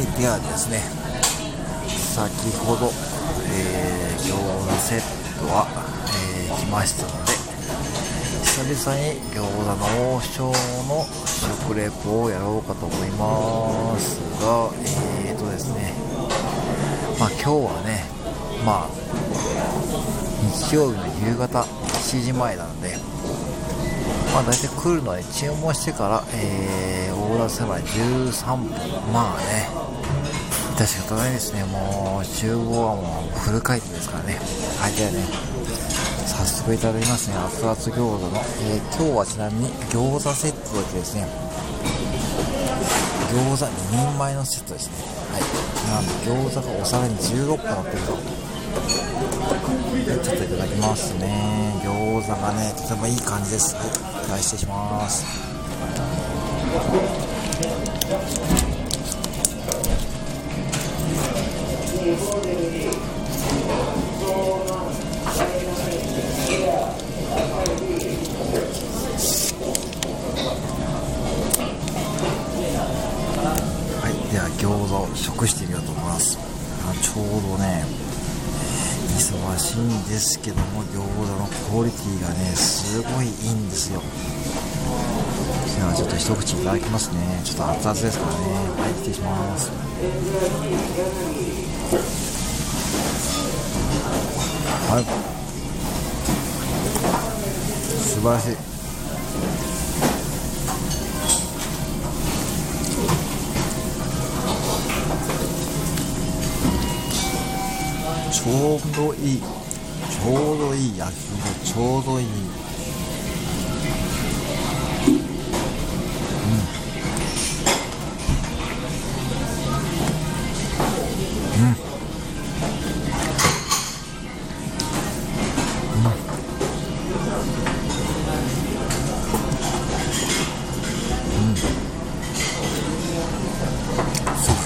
はいではですね先ほど、えー、餃子セットは、えー、来ましたので久々に餃子の王将の食レポをやろうかと思いますがえーとですねまあ今日はねまあ日曜日の夕方7時前なのでまあ大体来るのに注文してから、えー、オーダーすれば13分まあね致し方ないですね。もう厨房はもうフル回転ですからね。はいではね早速いただきますね。熱々餃子の、えー、今日はちなみに餃子セットだけですね。餃子2人前のセットですね。はい。なんで餃子がお皿に16個乗ってると。ちょっといただきますね。餃子がねとてもいい感じです。はい、失礼します。では餃子を食してみようと思います。あちょうどね忙しいんですけども餃子のクオリティがねすごいいいんですよ。ではちょっと一口いただきますね。ちょっと熱々ですからね。はい失礼します。はい。素晴らしい。ちょうどいい。ちょうどいい焼き芋ちょうどいい。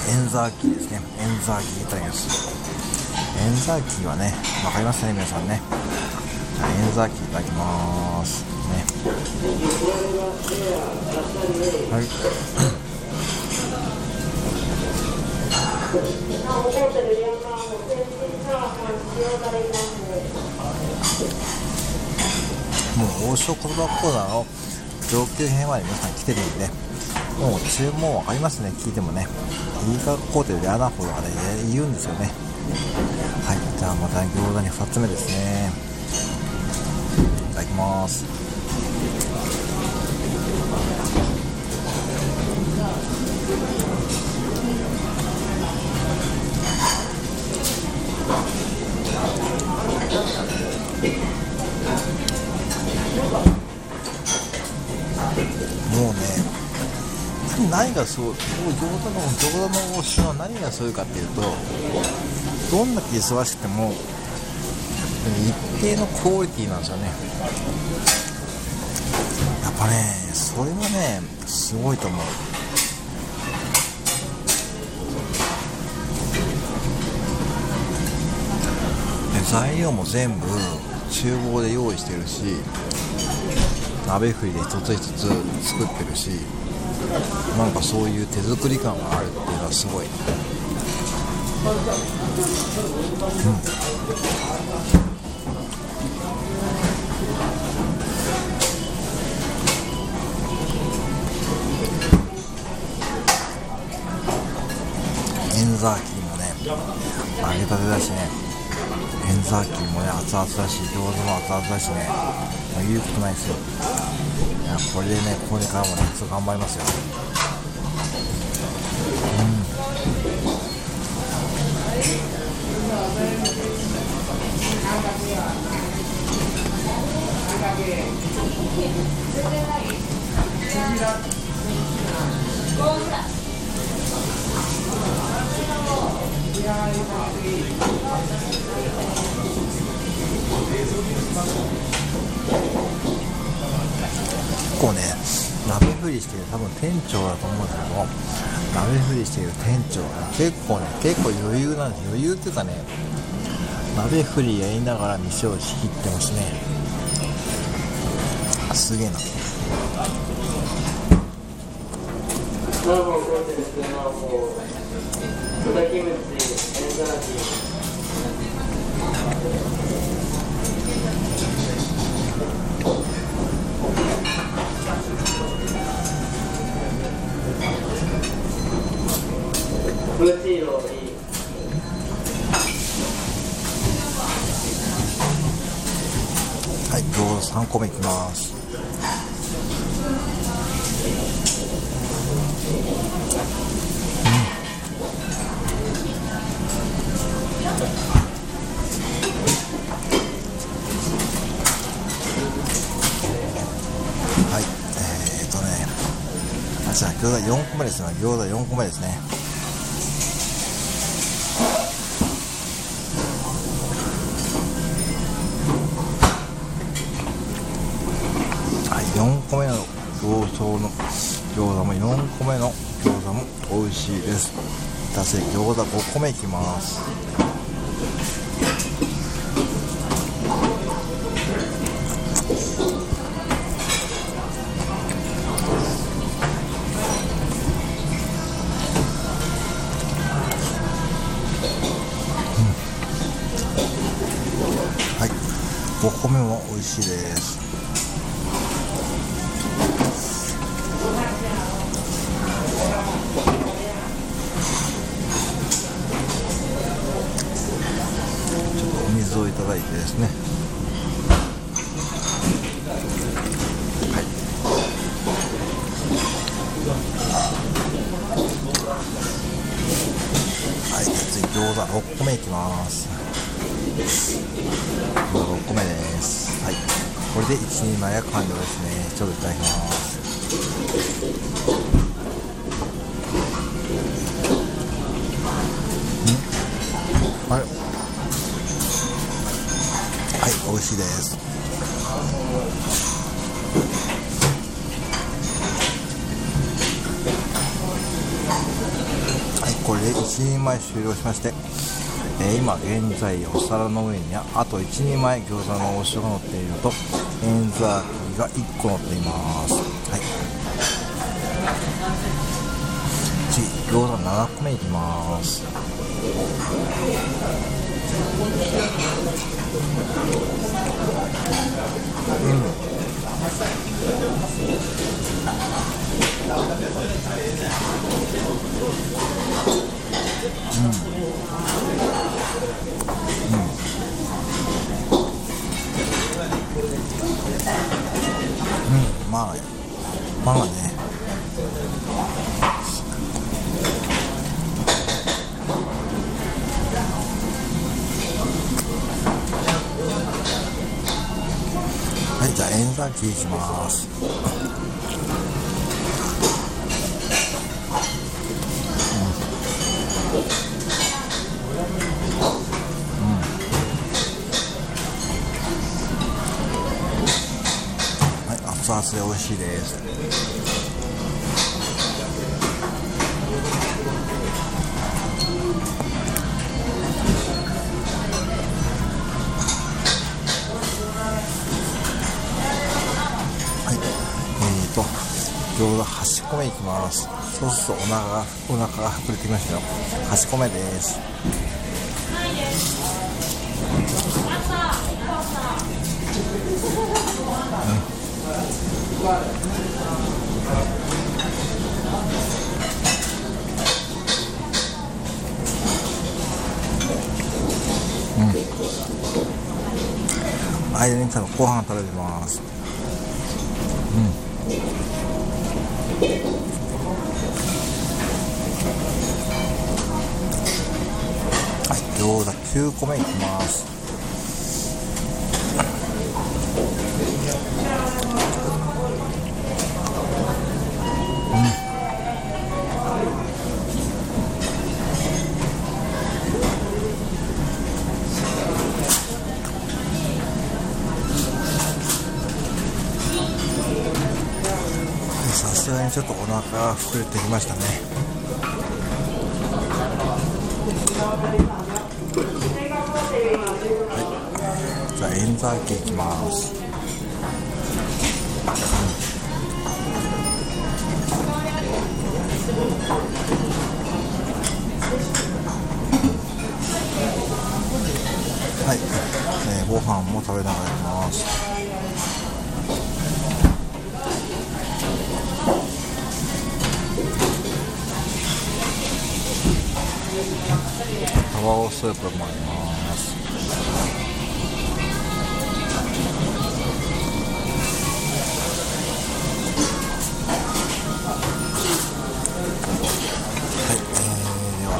エンザーキーですねエンザーキーいただきますエンザーキーはね分かりますね皆さんね。エンザーキーいただきます。ね。はい。もう王将言葉コーナーの上級編まで皆さん来てるんでもう注文分かりますね。聞いてもね。いいか工程で嫌なほどあれ言うんですよね。はいじゃあまた餃子に2つ目ですね。いただきます。もうね何がそう餃子の餃子の王将は何がそういかっていうとどんだけ忙しくても一定のクオリティなんですよね。やっぱねそれはねすごいと思う。で材料も全部厨房で用意してるし鍋振りで一つ一つ作ってるしなんかそういう手作り感があるっていうのはすごい、エンザーキーもね揚げたてだしねエンザーキーもね熱々だし餃子も熱々だしねもう言うことないですよいやこれでねこれからもねちょっと頑張りますよ構ね鍋振りしてる多分店長だと思うんですけども鍋振りしてる店長が結構ね結構余裕なんです。余裕っていうかね鍋振りやりながら店を仕切ってますね。すげえな。はい餃子3個目いきます。はいえ、っとねあじゃあ餃子4個目ですね。餃子4個目ですねはい、4個目の餃子の餃子も4個目の餃子も美味しいです。私餃子5個目いきます。はい。5個目も美味しいです。目いきます。餃子6個目です。はい。これで1人前が完了ですね。ちょっといただきます。ん？あれ？はい美味しいです。はいこれで1人前終了しまして、えー今現在お皿の上にはあと1人前餃子の王将が乗っているとエンザーキが1個乗っています。はい。次餃子7個目いきます。うん。うん、うんまあまあね。はいじゃあ演算機いきます。はい熱々で美味しいです。はい。えーと餃子8個目いきます。そうするとお腹がお腹が膨れてきましたよ。8個目です。間に多分ご飯食べてます。はい餃子9個目いきます。にちょっとお腹が膨れてきましたね。はい。じゃあエンザーケいきます、はい、えー、ご飯も食べながらやきます。卵スープもあります。はい、えー、では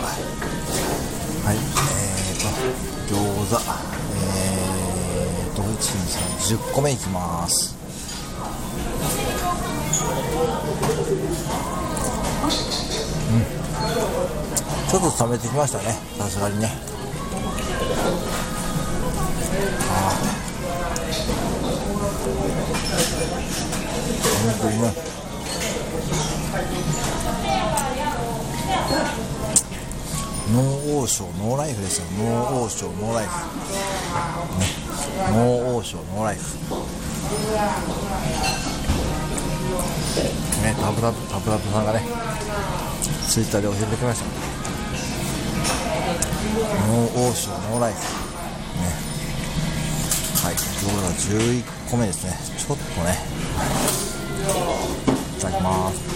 はい。えーと餃子。えーと1 2 3 10個目いきます。うん。ちょっと冷めてきましたね。さすがにね。ノーオーショーノーライフですよ。ノーオーショーノーライフ、ね、ノーオーショーノーライフ。ねタブラタブラブさんがねツイッターで教えてくれました。ノーオーションノーライフ。ね。はい。餃子11個目ですね。ちょっとね。いただきます。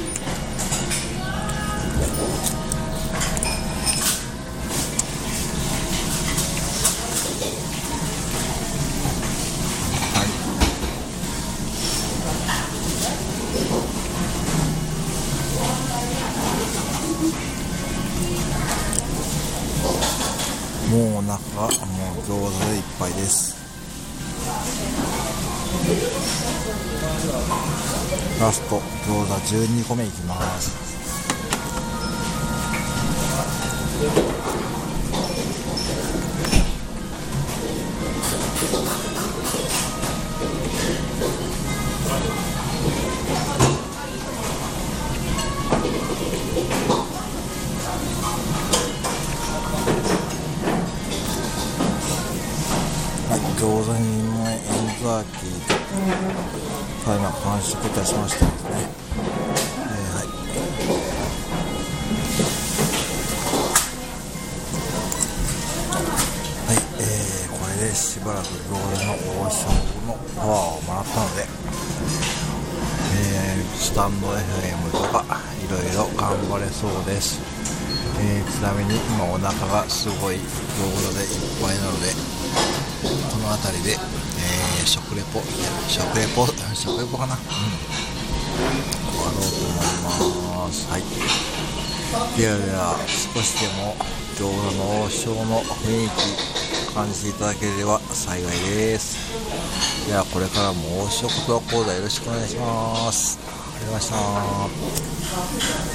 12個目いきます、餃子にもエンザーキーと、ただいま完食いたしましたでね。はい。はい、えー、これでしばらく餃子の王将のパワーをもらったので、えー、スタンド FM とかいろいろ頑張れそうです。えーちなみに今お腹がすごい餃子でいっぱいなのでこの辺りで、えー食レポ食レポ食レポかな、うん、ろうと思います。はい。ではでは少しでも餃子の王将の雰囲気感じていただければ幸いです。ではこれからも王将言葉講座よろしくお願いします。ありがとうございました。